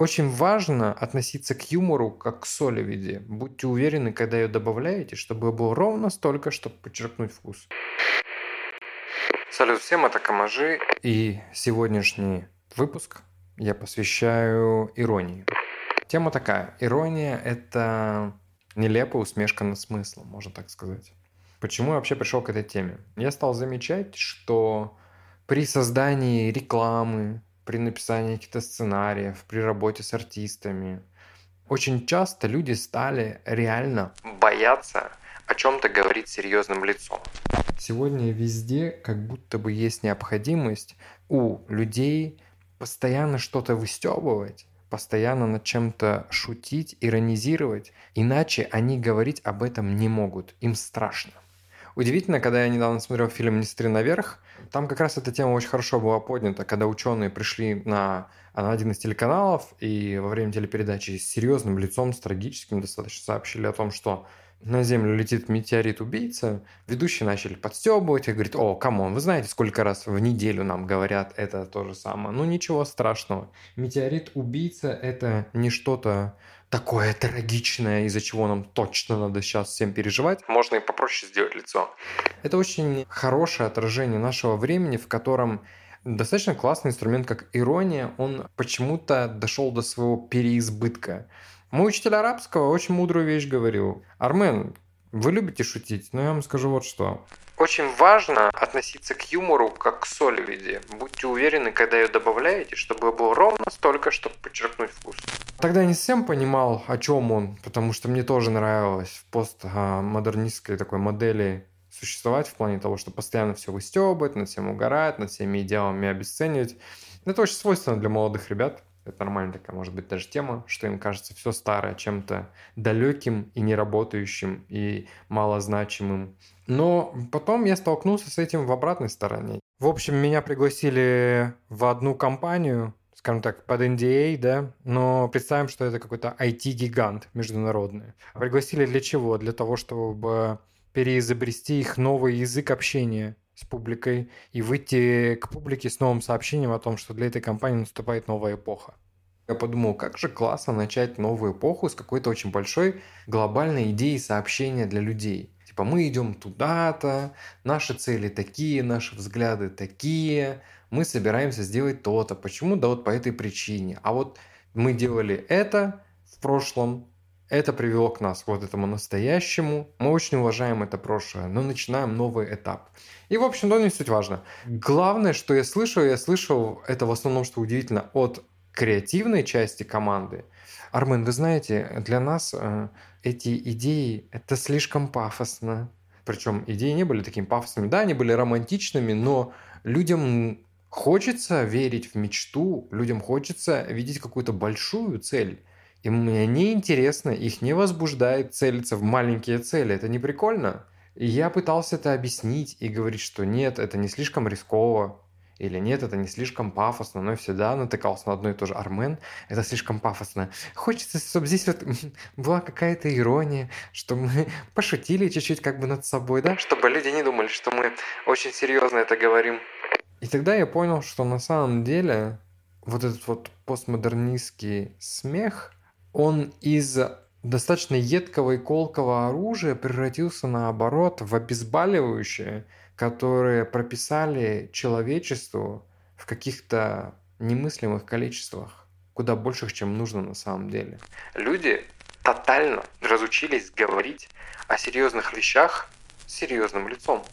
Очень важно относиться к юмору как к соли в еде. Будьте уверены, когда ее добавляете, чтобы было ровно столько, чтобы подчеркнуть вкус. Салют всем, это Камажи. И сегодняшний выпуск я посвящаю иронии. Тема такая. Ирония – это нелепая усмешка на смысл, можно так сказать. Почему я вообще пришел к этой теме? Я стал замечать, что при создании рекламы, при написании каких-то сценариев, при работе с артистами. Очень часто люди стали реально бояться о чем-то говорить серьезным лицом. Сегодня везде как будто бы есть необходимость у людей постоянно что-то выстебывать, постоянно над чем-то шутить, иронизировать, иначе они говорить об этом не могут, им страшно. Удивительно, когда я недавно смотрел фильм «Не смотри наверх», там как раз эта тема очень хорошо была поднята, когда ученые пришли на, на один из телеканалов и во время телепередачи с серьезным лицом, с трагическим достаточно сообщили о том, что на Землю летит метеорит-убийца, ведущие начали подстебывать и говорит, о, come on, вы знаете, сколько раз в неделю нам говорят это то же самое. Ну, ничего страшного. Метеорит-убийца – это не что-то такое трагичное, из-за чего нам точно надо сейчас всем переживать. Можно и попроще сделать лицо. Это очень хорошее отражение нашего времени, в котором достаточно классный инструмент, как ирония, он почему-то дошел до своего переизбытка. Мой учитель арабского очень мудрую вещь говорил. Армен, вы любите шутить, но я вам скажу вот что. Очень важно относиться к юмору как к соли в еде. Будьте уверены, когда ее добавляете, чтобы было ровно столько, чтобы подчеркнуть вкус. Тогда я не совсем понимал, о чем он, потому что мне тоже нравилось в постмодернистской такой модели существовать в плане того, что постоянно все выстебывать, над всем угорать, над всеми идеалами обесценивать. Это очень свойственно для молодых ребят. Это нормальная такая, может быть, даже тема, что им кажется все старое чем-то далеким и неработающим, и малозначимым. Но потом я столкнулся с этим в обратной стороне. В общем, меня пригласили в одну компанию, скажем так, под NDA, да, но представим, что это какой-то IT-гигант международный. Пригласили для чего? Для того, чтобы переизобрести их новый язык общения с публикой и выйти к публике с новым сообщением о том, что для этой компании наступает новая эпоха. Я подумал, как же классно начать новую эпоху с какой-то очень большой глобальной идеей сообщения для людей. Типа мы идем туда-то, наши цели такие, наши взгляды такие, мы собираемся сделать то-то. Почему? Да вот по этой причине. А вот мы делали это в прошлом, это привело к нас вот этому настоящему. Мы очень уважаем это прошлое, но начинаем новый этап. И, в общем, то не суть важно. Главное, что я слышу, я слышал это в основном, что удивительно, от креативной части команды. Армен, вы знаете, для нас э, эти идеи – это слишком пафосно. Причем идеи не были такими пафосными. Да, они были романтичными, но людям хочется верить в мечту, людям хочется видеть какую-то большую цель. И мне не интересно, их не возбуждает целиться в маленькие цели. Это не прикольно. И я пытался это объяснить и говорить, что нет, это не слишком рисково. Или нет, это не слишком пафосно, но всегда натыкался на одно и то же. Армен, это слишком пафосно. Хочется, чтобы здесь вот была какая-то ирония, что мы пошутили чуть-чуть как бы над собой, да? Чтобы люди не думали, что мы очень серьезно это говорим. И тогда я понял, что на самом деле вот этот вот постмодернистский смех – он из достаточно едкого и колкого оружия превратился наоборот в обезболивающее, которое прописали человечеству в каких-то немыслимых количествах, куда больших, чем нужно на самом деле. Люди тотально разучились говорить о серьезных вещах серьезным лицом.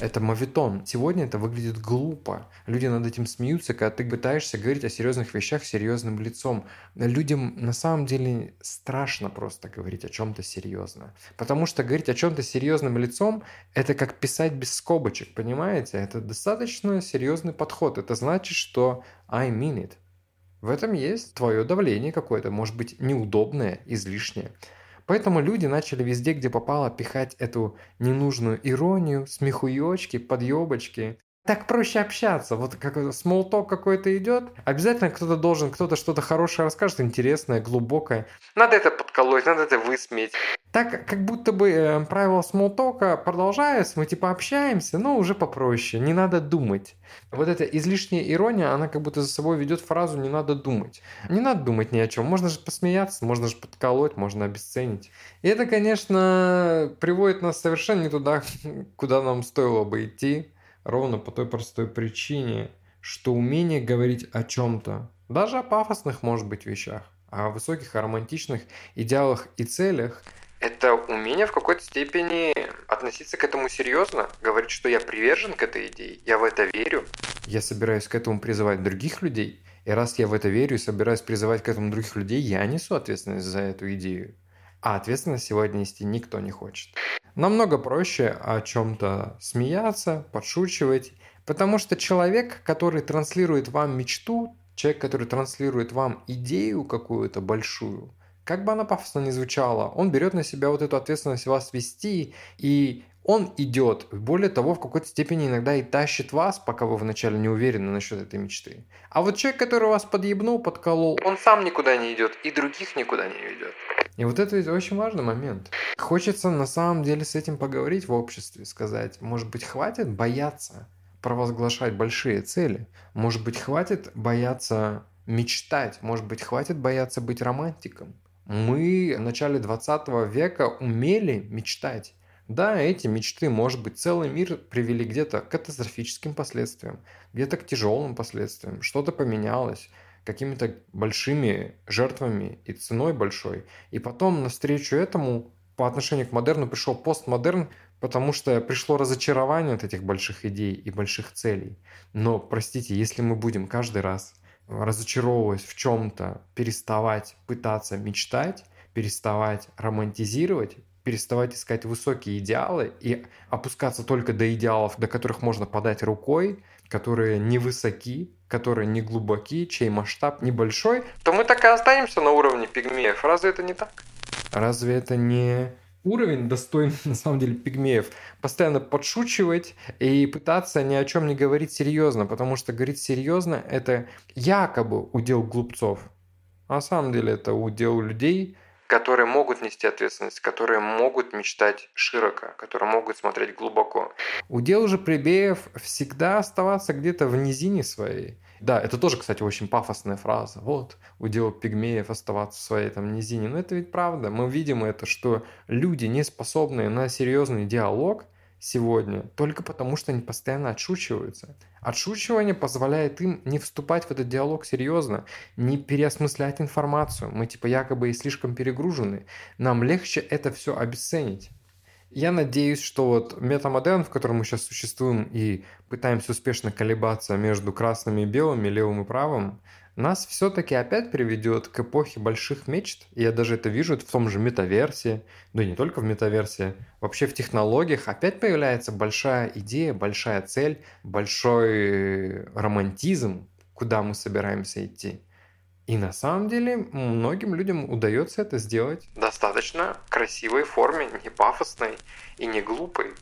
Это мавитон. Сегодня это выглядит глупо. Люди над этим смеются, когда ты пытаешься говорить о серьезных вещах серьезным лицом. Людям на самом деле страшно просто говорить о чем-то серьезно. Потому что говорить о чем-то серьезным лицом – это как писать без скобочек, понимаете? Это достаточно серьезный подход. Это значит, что I mean it. В этом есть твое давление какое-то, может быть, неудобное, излишнее. Поэтому люди начали везде, где попало, пихать эту ненужную иронию, смехуёчки, подъебочки. Так проще общаться. Вот как смолток какой-то идет, обязательно кто-то должен, кто-то что-то хорошее расскажет, интересное, глубокое. Надо это подколоть, надо это высмеять. Так как будто бы э, правила смолтока продолжаются, мы типа общаемся, но уже попроще, не надо думать. Вот эта излишняя ирония, она как будто за собой ведет фразу «не надо думать». Не надо думать ни о чем. Можно же посмеяться, можно же подколоть, можно обесценить. И это, конечно, приводит нас совершенно не туда, куда нам стоило бы идти. Ровно по той простой причине, что умение говорить о чем-то, даже о пафосных, может быть, вещах, о высоких, о романтичных идеалах и целях, это умение в какой-то степени относиться к этому серьезно, говорить, что я привержен к этой идее, я в это верю. Я собираюсь к этому призывать других людей, и раз я в это верю и собираюсь призывать к этому других людей, я несу ответственность за эту идею. А ответственность сегодня нести никто не хочет. Намного проще о чем-то смеяться, подшучивать, потому что человек, который транслирует вам мечту, человек, который транслирует вам идею какую-то большую, как бы она пафосно ни звучала, он берет на себя вот эту ответственность вас вести, и он идет. Более того, в какой-то степени иногда и тащит вас, пока вы вначале не уверены насчет этой мечты. А вот человек, который вас подъебнул, подколол, он сам никуда не идет и других никуда не ведет. И вот это ведь очень важный момент. Хочется на самом деле с этим поговорить в обществе, сказать, может быть, хватит бояться провозглашать большие цели, может быть, хватит бояться мечтать, может быть, хватит бояться быть романтиком. Мы в начале 20 века умели мечтать. Да, эти мечты, может быть, целый мир привели где-то к катастрофическим последствиям, где-то к тяжелым последствиям, что-то поменялось, какими-то большими жертвами и ценой большой. И потом навстречу этому по отношению к модерну пришел постмодерн, потому что пришло разочарование от этих больших идей и больших целей. Но, простите, если мы будем каждый раз разочаровываясь в чем-то, переставать пытаться мечтать, переставать романтизировать, переставать искать высокие идеалы и опускаться только до идеалов, до которых можно подать рукой, которые невысоки, которые не глубоки, чей масштаб небольшой, то мы так и останемся на уровне пигмеев. Разве это не так? Разве это не уровень достойный, на самом деле, пигмеев? Постоянно подшучивать и пытаться ни о чем не говорить серьезно, потому что говорить серьезно – это якобы удел глупцов. А на самом деле это удел людей, которые могут нести ответственность, которые могут мечтать широко, которые могут смотреть глубоко. Удел же плебеев всегда оставаться где-то в низине своей. Да, это тоже, кстати, очень пафосная фраза. Вот, удел пигмеев оставаться в своей там низине. Но это ведь правда. Мы видим это, что люди, не способные на серьезный диалог – сегодня только потому, что они постоянно отшучиваются. Отшучивание позволяет им не вступать в этот диалог серьезно, не переосмыслять информацию. Мы типа якобы и слишком перегружены. Нам легче это все обесценить. Я надеюсь, что вот метамодерн, в котором мы сейчас существуем и пытаемся успешно колебаться между красными и белыми, левым и правым, нас все-таки опять приведет к эпохе больших мечт. Я даже это вижу в том же метаверсе, да и не только в метаверсе. Вообще в технологиях опять появляется большая идея, большая цель, большой романтизм, куда мы собираемся идти. И на самом деле многим людям удается это сделать достаточно красивой форме, не пафосной и не глупой.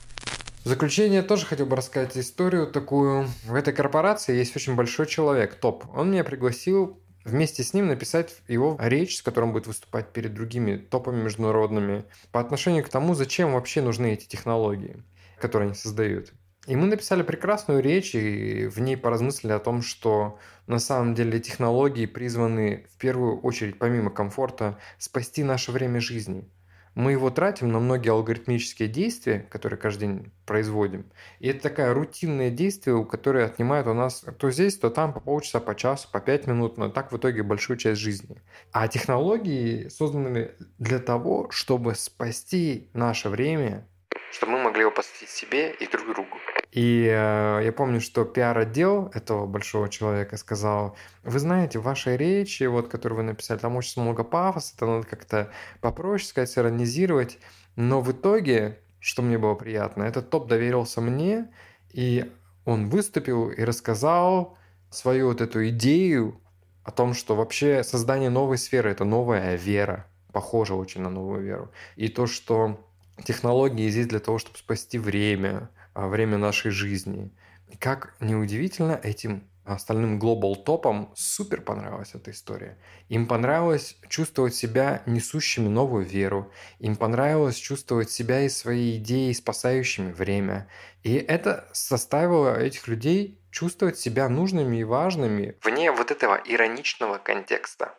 Заключение тоже хотел бы рассказать историю такую. В этой корпорации есть очень большой человек, топ. Он меня пригласил вместе с ним написать его речь, с которым будет выступать перед другими топами международными, по отношению к тому, зачем вообще нужны эти технологии, которые они создают. И мы написали прекрасную речь, и в ней поразмыслили о том, что на самом деле технологии призваны в первую очередь, помимо комфорта, спасти наше время жизни – мы его тратим на многие алгоритмические действия, которые каждый день производим. И это такая рутинное действие, которое отнимает у нас то здесь, то там по полчаса, по часу, по пять минут, но так в итоге большую часть жизни. А технологии созданы для того, чтобы спасти наше время, чтобы мы могли его посвятить себе и друг другу. И э, я помню, что пиар-отдел этого большого человека сказал, вы знаете, в вашей речи, вот, которую вы написали, там очень много пафоса, это надо как-то попроще сказать, сиронизировать. Но в итоге, что мне было приятно, этот топ доверился мне, и он выступил и рассказал свою вот эту идею о том, что вообще создание новой сферы – это новая вера, похоже очень на новую веру. И то, что технологии здесь для того, чтобы спасти время, время нашей жизни. И как неудивительно, этим остальным глобал топам супер понравилась эта история. Им понравилось чувствовать себя несущими новую веру. Им понравилось чувствовать себя и свои идеи спасающими время. И это составило этих людей чувствовать себя нужными и важными вне вот этого ироничного контекста.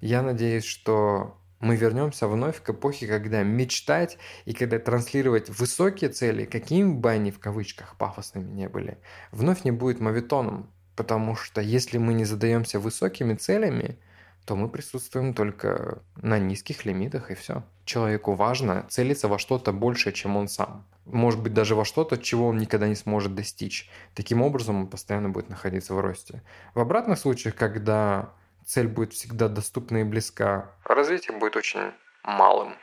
Я надеюсь, что мы вернемся вновь к эпохе, когда мечтать и когда транслировать высокие цели, какими бы они в кавычках пафосными не были, вновь не будет мавитоном. Потому что если мы не задаемся высокими целями, то мы присутствуем только на низких лимитах и все. Человеку важно целиться во что-то большее, чем он сам. Может быть, даже во что-то, чего он никогда не сможет достичь. Таким образом, он постоянно будет находиться в росте. В обратных случаях, когда цель будет всегда доступна и близка, развитие будет очень малым.